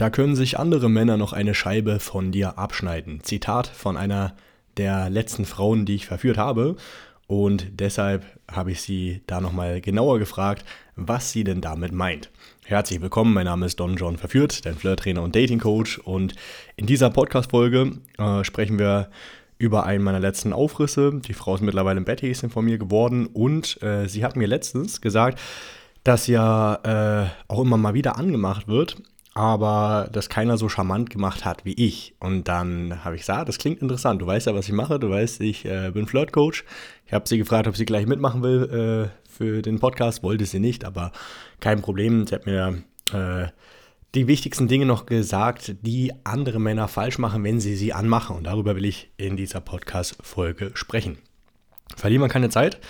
Da können sich andere Männer noch eine Scheibe von dir abschneiden. Zitat von einer der letzten Frauen, die ich verführt habe. Und deshalb habe ich sie da nochmal genauer gefragt, was sie denn damit meint. Herzlich willkommen, mein Name ist Don John Verführt, dein Flirttrainer und Dating Coach. Und in dieser Podcast-Folge äh, sprechen wir über einen meiner letzten Aufrisse. Die Frau ist mittlerweile im Bett, ist von mir geworden. Und äh, sie hat mir letztens gesagt, dass ja äh, auch immer mal wieder angemacht wird, aber das keiner so charmant gemacht hat wie ich. Und dann habe ich gesagt, das klingt interessant. Du weißt ja, was ich mache. Du weißt, ich äh, bin Flirtcoach. Ich habe sie gefragt, ob sie gleich mitmachen will äh, für den Podcast. Wollte sie nicht, aber kein Problem. Sie hat mir äh, die wichtigsten Dinge noch gesagt, die andere Männer falsch machen, wenn sie sie anmachen. Und darüber will ich in dieser Podcast-Folge sprechen. Verlieren wir keine Zeit.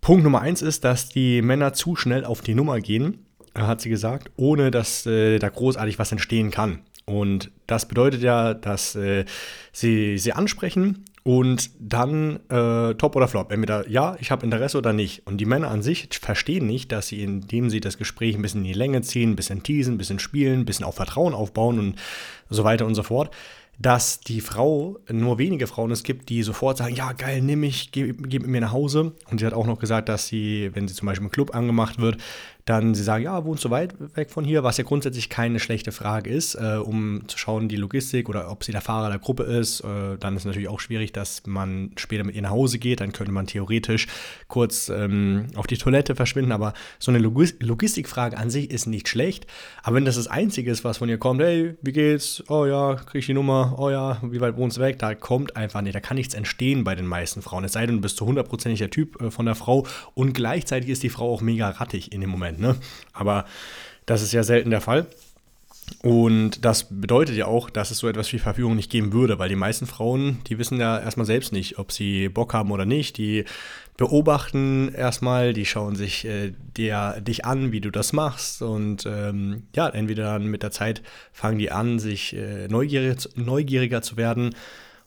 Punkt Nummer eins ist, dass die Männer zu schnell auf die Nummer gehen hat sie gesagt, ohne dass äh, da großartig was entstehen kann. Und das bedeutet ja, dass äh, sie sie ansprechen und dann äh, top oder flop. Entweder ja, ich habe Interesse oder nicht. Und die Männer an sich verstehen nicht, dass sie, indem sie das Gespräch ein bisschen in die Länge ziehen, ein bisschen teasen, ein bisschen spielen, ein bisschen auf Vertrauen aufbauen und so weiter und so fort, dass die Frau, nur wenige Frauen es gibt, die sofort sagen, ja geil, nimm mich, gib, gib mir nach Hause. Und sie hat auch noch gesagt, dass sie, wenn sie zum Beispiel im Club angemacht wird, dann sie sagen, ja, wohnst du weit weg von hier, was ja grundsätzlich keine schlechte Frage ist, äh, um zu schauen, die Logistik oder ob sie der Fahrer der Gruppe ist. Äh, dann ist natürlich auch schwierig, dass man später mit ihr nach Hause geht. Dann könnte man theoretisch kurz ähm, auf die Toilette verschwinden. Aber so eine Logis Logistikfrage an sich ist nicht schlecht. Aber wenn das das Einzige ist, was von ihr kommt, hey, wie geht's? Oh ja, krieg ich die Nummer? Oh ja, wie weit wohnst du weg? Da kommt einfach nicht. Da kann nichts entstehen bei den meisten Frauen. Es sei denn, du bist zu hundertprozentig der Typ äh, von der Frau und gleichzeitig ist die Frau auch mega rattig in dem Moment. Ne? Aber das ist ja selten der Fall. Und das bedeutet ja auch, dass es so etwas wie Verführung nicht geben würde, weil die meisten Frauen, die wissen ja erstmal selbst nicht, ob sie Bock haben oder nicht. Die beobachten erstmal, die schauen sich äh, dir, dich an, wie du das machst. Und ähm, ja, entweder dann mit der Zeit fangen die an, sich äh, neugierig, neugieriger zu werden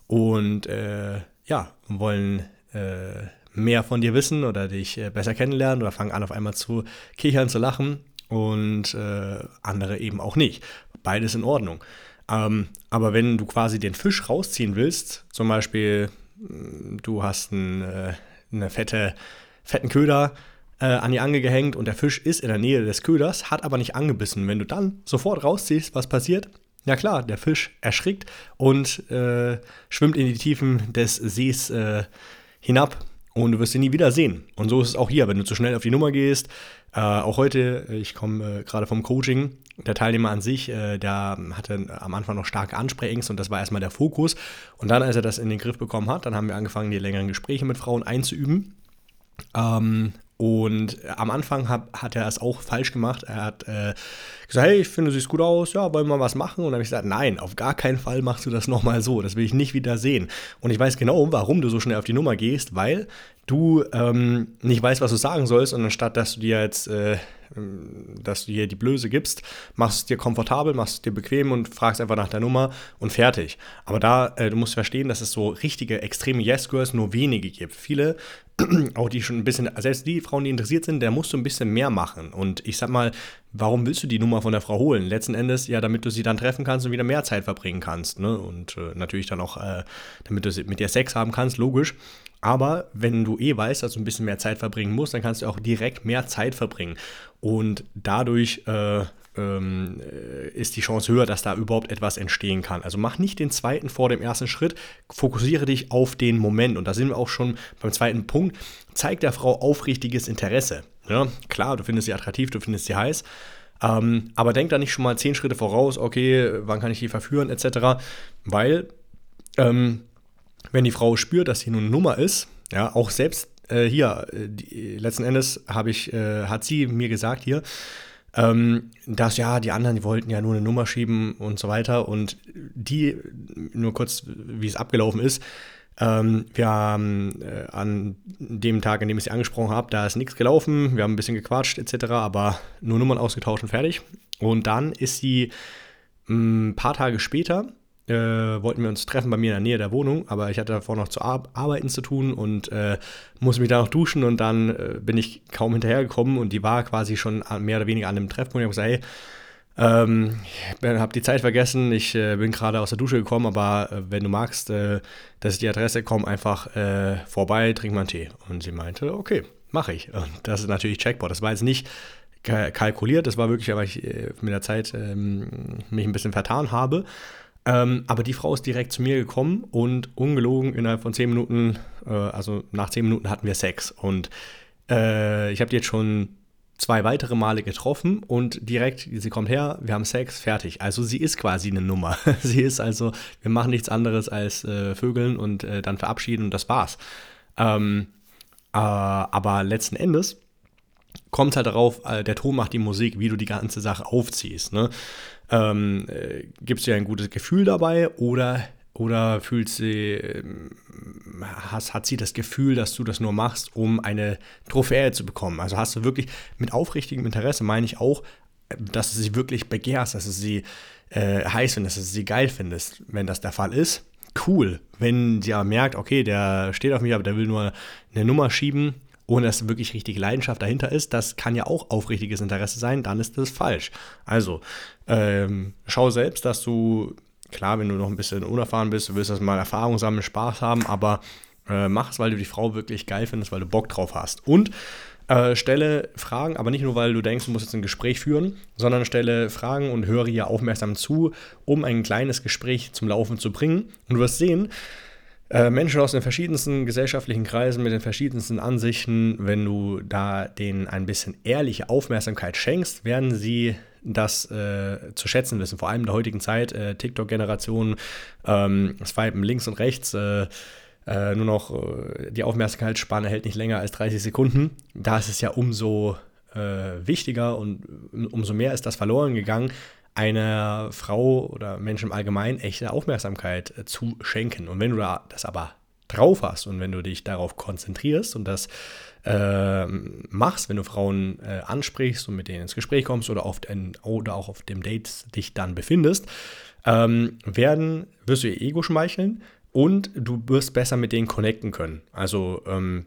und äh, ja, wollen äh, mehr von dir wissen oder dich äh, besser kennenlernen oder fangen an auf einmal zu kichern, zu lachen und äh, andere eben auch nicht. Beides in Ordnung. Ähm, aber wenn du quasi den Fisch rausziehen willst, zum Beispiel mm, du hast ein, äh, eine fette, fetten Köder äh, an die Angel gehängt und der Fisch ist in der Nähe des Köders, hat aber nicht angebissen. Wenn du dann sofort rausziehst, was passiert? Ja klar, der Fisch erschrickt und äh, schwimmt in die Tiefen des Sees äh, hinab und du wirst ihn nie wieder sehen. Und so ist es auch hier, wenn du zu schnell auf die Nummer gehst. Äh, auch heute, ich komme äh, gerade vom Coaching, der Teilnehmer an sich, äh, der hatte am Anfang noch starke Ansprechängste und das war erstmal der Fokus. Und dann, als er das in den Griff bekommen hat, dann haben wir angefangen, die längeren Gespräche mit Frauen einzuüben. Ähm, und am Anfang hat, hat er es auch falsch gemacht. Er hat äh, gesagt, hey, ich finde, du siehst gut aus, ja, wollen wir was machen? Und dann habe ich gesagt, nein, auf gar keinen Fall machst du das nochmal so. Das will ich nicht wieder sehen. Und ich weiß genau, warum du so schnell auf die Nummer gehst, weil du ähm, nicht weißt, was du sagen sollst und anstatt, dass du dir jetzt, äh, dass du dir die Blöße gibst, machst es dir komfortabel, machst es dir bequem und fragst einfach nach der Nummer und fertig. Aber da, äh, du musst verstehen, dass es so richtige, extreme Yes-Girls nur wenige gibt. Viele auch die schon ein bisschen, selbst die Frauen, die interessiert sind, der musst du ein bisschen mehr machen. Und ich sag mal, warum willst du die Nummer von der Frau holen? Letzten Endes, ja, damit du sie dann treffen kannst und wieder mehr Zeit verbringen kannst. Ne? Und äh, natürlich dann auch, äh, damit du mit ihr Sex haben kannst, logisch. Aber wenn du eh weißt, dass du ein bisschen mehr Zeit verbringen musst, dann kannst du auch direkt mehr Zeit verbringen. Und dadurch äh, ähm, äh, ist die Chance höher, dass da überhaupt etwas entstehen kann. Also mach nicht den zweiten vor dem ersten Schritt, fokussiere dich auf den Moment. Und da sind wir auch schon beim zweiten Punkt. Zeig der Frau aufrichtiges Interesse. Ja, klar, du findest sie attraktiv, du findest sie heiß. Ähm, aber denk da nicht schon mal zehn Schritte voraus, okay, wann kann ich die verführen, etc. Weil, ähm, wenn die Frau spürt, dass sie nur eine Nummer ist, ja, auch selbst äh, hier, äh, die, letzten Endes ich, äh, hat sie mir gesagt hier, ähm, dass ja, die anderen, die wollten ja nur eine Nummer schieben und so weiter. Und die, nur kurz, wie es abgelaufen ist, ähm, wir haben äh, an dem Tag, an dem ich sie angesprochen habe, da ist nichts gelaufen. Wir haben ein bisschen gequatscht etc., aber nur Nummern ausgetauscht und fertig. Und dann ist sie ein mm, paar Tage später äh, wollten wir uns treffen bei mir in der Nähe der Wohnung, aber ich hatte davor noch zu ar arbeiten zu tun und äh, musste mich da noch duschen und dann äh, bin ich kaum hinterhergekommen und die war quasi schon mehr oder weniger an dem Treffpunkt. Ich habe gesagt, hey, Ähm, ich habe die Zeit vergessen, ich äh, bin gerade aus der Dusche gekommen, aber äh, wenn du magst, äh, das ist die Adresse, komm einfach äh, vorbei, trink mal einen Tee. Und sie meinte, okay, mache ich. Und das ist natürlich Checkboard. Das war jetzt nicht kalkuliert, das war wirklich, weil ich äh, mit der Zeit ähm, mich ein bisschen vertan habe. Ähm, aber die Frau ist direkt zu mir gekommen und ungelogen innerhalb von zehn Minuten, äh, also nach zehn Minuten hatten wir Sex. Und ich habe die jetzt schon zwei weitere Male getroffen und direkt, sie kommt her, wir haben Sex, fertig. Also sie ist quasi eine Nummer. sie ist also, wir machen nichts anderes als äh, Vögeln und äh, dann verabschieden und das war's. Ähm, äh, aber letzten Endes kommt halt darauf, äh, der Ton macht die Musik, wie du die ganze Sache aufziehst. Ne? Ähm, äh, gibst du dir ein gutes Gefühl dabei oder oder fühlt sie, ähm, has, hat sie das Gefühl, dass du das nur machst, um eine Trophäe zu bekommen? Also hast du wirklich mit aufrichtigem Interesse, meine ich auch, dass du sie wirklich begehrst, dass du sie äh, heiß findest, dass du sie geil findest. Wenn das der Fall ist, cool. Wenn sie aber merkt, okay, der steht auf mich, aber der will nur eine Nummer schieben, ohne dass wirklich richtig Leidenschaft dahinter ist, das kann ja auch aufrichtiges Interesse sein, dann ist das falsch. Also, ähm, schau selbst, dass du Klar, wenn du noch ein bisschen unerfahren bist, du willst das mal Erfahrung sammeln, Spaß haben, aber äh, mach es, weil du die Frau wirklich geil findest, weil du Bock drauf hast. Und äh, stelle Fragen, aber nicht nur, weil du denkst, du musst jetzt ein Gespräch führen, sondern stelle Fragen und höre ihr aufmerksam zu, um ein kleines Gespräch zum Laufen zu bringen. Und du wirst sehen, äh, Menschen aus den verschiedensten gesellschaftlichen Kreisen mit den verschiedensten Ansichten, wenn du da denen ein bisschen ehrliche Aufmerksamkeit schenkst, werden sie das äh, zu schätzen wissen, vor allem in der heutigen Zeit, äh, TikTok-Generation, ähm, Swipen links und rechts, äh, äh nur noch äh, die Aufmerksamkeitsspanne hält nicht länger als 30 Sekunden. Da ist es ja umso äh, wichtiger und umso mehr ist das verloren gegangen, einer Frau oder Menschen im Allgemeinen echte Aufmerksamkeit zu schenken. Und wenn du das aber drauf hast und wenn du dich darauf konzentrierst und das äh, machst, wenn du Frauen äh, ansprichst und mit denen ins Gespräch kommst oder, auf ein, oder auch auf dem Date dich dann befindest, ähm, werden, wirst du ihr Ego schmeicheln und du wirst besser mit denen connecten können. Also ähm,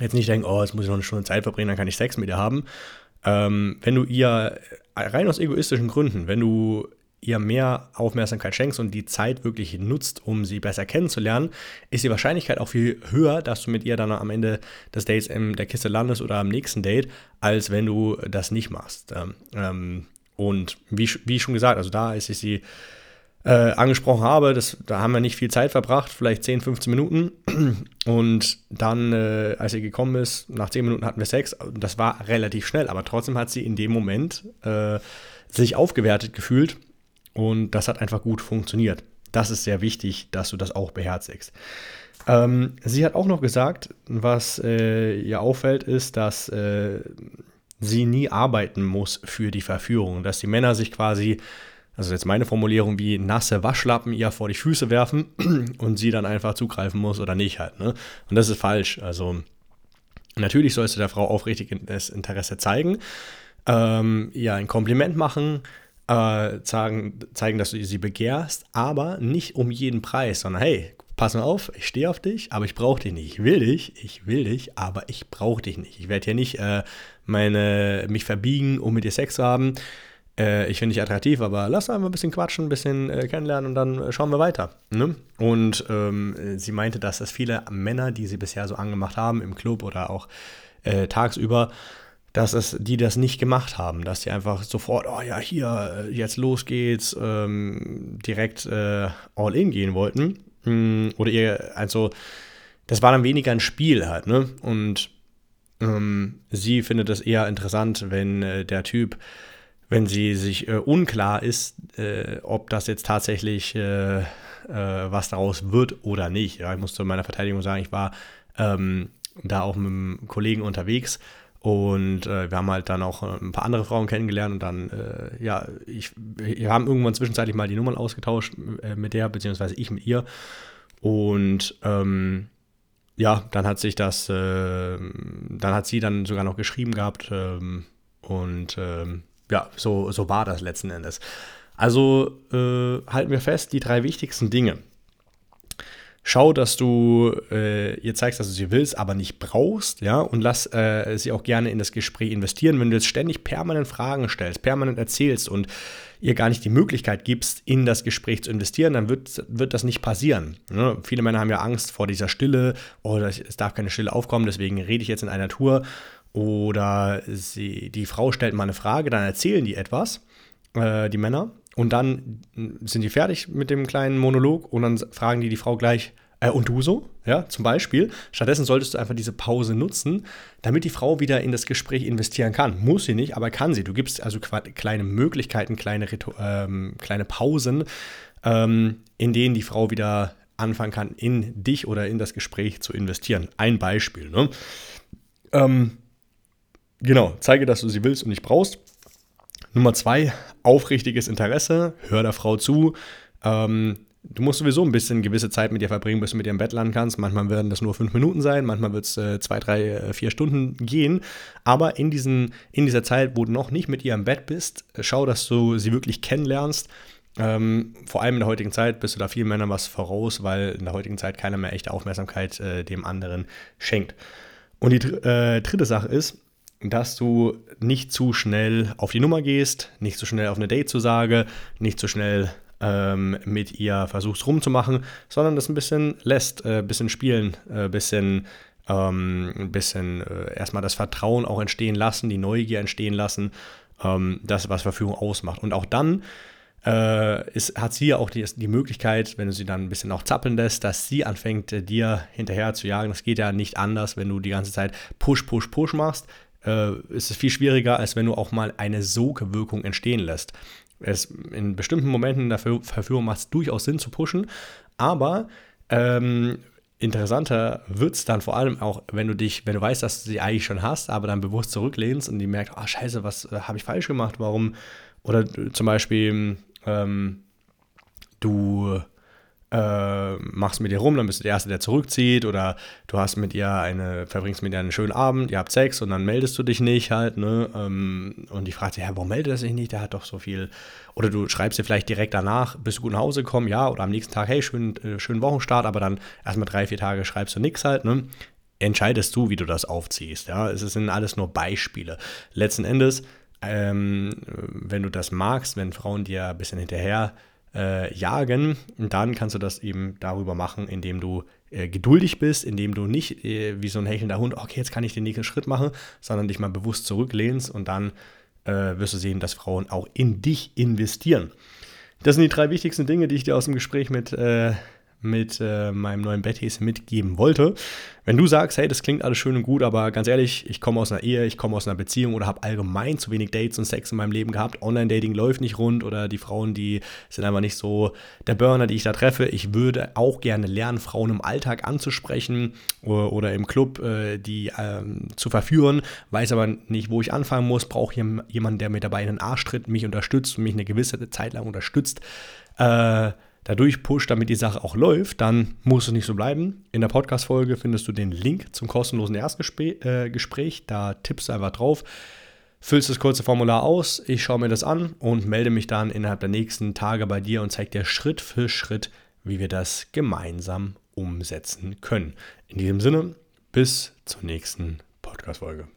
jetzt nicht denken, oh, jetzt muss ich noch eine Stunde Zeit verbringen, dann kann ich Sex mit ihr haben. Ähm, wenn du ihr rein aus egoistischen Gründen, wenn du ihr mehr Aufmerksamkeit schenkst und die Zeit wirklich nutzt, um sie besser kennenzulernen, ist die Wahrscheinlichkeit auch viel höher, dass du mit ihr dann am Ende des Dates in der Kiste landest oder am nächsten Date, als wenn du das nicht machst. Ähm, ähm, und wie, wie schon gesagt, also da, ich sie äh, angesprochen habe, das, da haben wir nicht viel Zeit verbracht, vielleicht 10, 15 Minuten. Und dann, äh, als sie gekommen ist, nach 10 Minuten hatten wir Sex. Das war relativ schnell, aber trotzdem hat sie in dem Moment äh, sich aufgewertet gefühlt und das hat einfach gut funktioniert. Das ist sehr wichtig, dass du das auch beherzigst. Ähm, sie hat auch noch gesagt, was äh, ihr auffällt, ist, dass äh, sie nie arbeiten muss für die Verführung. Dass die Männer sich quasi, also jetzt meine Formulierung, wie nasse Waschlappen ihr vor die Füße werfen und sie dann einfach zugreifen muss oder nicht halt. Ne? Und das ist falsch. Also natürlich sollst du der Frau aufrichtiges Interesse zeigen, ähm, ihr ein Kompliment machen, äh, zeigen, zeigen, dass du sie begehrst, aber nicht um jeden Preis, sondern hey, pass mal auf, ich stehe auf dich, aber ich brauche dich nicht. Ich will dich, ich will dich, aber ich brauche dich nicht. Ich werde hier nicht äh, meine, mich verbiegen, um mit dir Sex zu haben. Äh, ich finde dich attraktiv, aber lass einfach ein bisschen quatschen, ein bisschen äh, kennenlernen und dann äh, schauen wir weiter. Ne? Und ähm, sie meinte, dass es viele Männer, die sie bisher so angemacht haben, im Club oder auch äh, tagsüber, dass es die das nicht gemacht haben, dass die einfach sofort, oh ja, hier, äh, jetzt los geht's, ähm, direkt äh, all in gehen wollten. Mm, oder ihr, also, das war dann weniger ein Spiel halt, ne? Und ähm, sie findet es eher interessant, wenn äh, der Typ, wenn sie sich äh, unklar ist, äh, ob das jetzt tatsächlich äh, was daraus wird oder nicht. Ja, ich muss zu meiner Verteidigung sagen, ich war ähm, da auch mit einem Kollegen unterwegs und äh, wir haben halt dann auch äh, ein paar andere Frauen kennengelernt und dann, äh, ja, ich, wir haben irgendwann zwischenzeitlich mal die Nummern ausgetauscht äh, mit der, beziehungsweise ich mit ihr. Und ähm, ja, dann hat sich das, äh, dann hat sie dann sogar noch geschrieben gehabt ähm, und ähm, ja, so, so war das letzten Endes. Also äh, halten wir fest, die drei wichtigsten Dinge. Schau, dass du äh, ihr zeigst, dass du sie willst, aber nicht brauchst, ja, und lass äh, sie auch gerne in das Gespräch investieren. Wenn du jetzt ständig permanent Fragen stellst, permanent erzählst und ihr gar nicht die Möglichkeit gibst, in das Gespräch zu investieren, dann wird, wird das nicht passieren. Ne? Viele Männer haben ja Angst vor dieser Stille, oh, es darf keine Stille aufkommen, deswegen rede ich jetzt in einer Tour. Oder sie, die Frau stellt mal eine Frage, dann erzählen die etwas, äh, die Männer, und dann sind die fertig mit dem kleinen Monolog und dann fragen die die Frau gleich, äh, und du so? Ja, zum Beispiel. Stattdessen solltest du einfach diese Pause nutzen, damit die Frau wieder in das Gespräch investieren kann. Muss sie nicht, aber kann sie. Du gibst also kleine Möglichkeiten, kleine, ähm, kleine Pausen, ähm, in denen die Frau wieder anfangen kann, in dich oder in das Gespräch zu investieren. Ein Beispiel. Ne? Ähm, genau, zeige, dass du sie willst und nicht brauchst. Nummer zwei, aufrichtiges Interesse. Hör der Frau zu. Ähm, du musst sowieso ein bisschen gewisse Zeit mit ihr verbringen, bis du mit ihr im Bett landen kannst. Manchmal werden das nur fünf Minuten sein, manchmal wird es äh, zwei, drei, äh, vier Stunden gehen. Aber in, diesen, in dieser Zeit, wo du noch nicht mit ihr im Bett bist, schau, dass du sie wirklich kennenlernst. Ähm, vor allem in der heutigen Zeit bist du da vielen Männern was voraus, weil in der heutigen Zeit keiner mehr echte Aufmerksamkeit äh, dem anderen schenkt. Und die äh, dritte Sache ist, dass du nicht zu schnell auf die Nummer gehst, nicht zu schnell auf eine Date-Zusage, nicht zu schnell ähm, mit ihr versuchst rumzumachen, sondern das ein bisschen lässt, ein äh, bisschen spielen, ein äh, bisschen, ähm, ein bisschen äh, erstmal das Vertrauen auch entstehen lassen, die Neugier entstehen lassen, ähm, das, was Verfügung ausmacht. Und auch dann äh, ist, hat sie ja auch die, die Möglichkeit, wenn du sie dann ein bisschen auch zappeln lässt, dass sie anfängt, äh, dir hinterher zu jagen. Das geht ja nicht anders, wenn du die ganze Zeit Push, Push, Push machst äh, ist es viel schwieriger, als wenn du auch mal eine Sogwirkung entstehen lässt. Es, in bestimmten Momenten der Verführung macht es durchaus Sinn zu pushen, aber ähm, interessanter wird es dann vor allem auch, wenn du dich, wenn du weißt, dass du sie eigentlich schon hast, aber dann bewusst zurücklehnst und die merkt, ah oh, scheiße, was äh, habe ich falsch gemacht, warum? Oder zum Beispiel, ähm, du äh, machst mit ihr rum, dann bist du der Erste, der zurückzieht oder du hast mit ihr eine, verbringst mit ihr einen schönen Abend, ihr habt Sex und dann meldest du dich nicht halt, ne? Ähm, und die fragt sich, ja, warum meldet er sich nicht? Der hat doch so viel. Oder du schreibst dir vielleicht direkt danach, bist du gut nach Hause gekommen, ja, oder am nächsten Tag, hey, schönen, äh, schönen Wochenstart, aber dann erstmal drei, vier Tage schreibst du nichts halt, ne? Entscheidest du, wie du das aufziehst, ja? Es sind alles nur Beispiele. Letzten Endes, ähm, wenn du das magst, wenn Frauen dir ein bisschen hinterher äh, jagen. Dann kannst du das eben darüber machen, indem du äh, geduldig bist, indem du nicht äh, wie so ein hechelnder Hund, okay, jetzt kann ich den nächsten Schritt machen, sondern dich mal bewusst zurücklehnst und dann äh, wirst du sehen, dass Frauen auch in dich investieren. Das sind die drei wichtigsten Dinge, die ich dir aus dem Gespräch mit äh, mit äh, meinem neuen Betties mitgeben wollte. Wenn du sagst, hey, das klingt alles schön und gut, aber ganz ehrlich, ich komme aus einer Ehe, ich komme aus einer Beziehung oder habe allgemein zu wenig Dates und Sex in meinem Leben gehabt, Online-Dating läuft nicht rund oder die Frauen, die sind einfach nicht so der Burner, die ich da treffe. Ich würde auch gerne lernen, Frauen im Alltag anzusprechen oder, oder im Club äh, die ähm, zu verführen, weiß aber nicht, wo ich anfangen muss, brauche jemanden, der mir dabei in den Arsch tritt, mich unterstützt und mich eine gewisse Zeit lang unterstützt. Äh, dadurch pusht, damit die Sache auch läuft, dann muss es nicht so bleiben. In der Podcast-Folge findest du den Link zum kostenlosen Erstgespräch. Äh, da tippst du einfach drauf, füllst das kurze Formular aus, ich schaue mir das an und melde mich dann innerhalb der nächsten Tage bei dir und zeige dir Schritt für Schritt, wie wir das gemeinsam umsetzen können. In diesem Sinne, bis zur nächsten Podcast-Folge.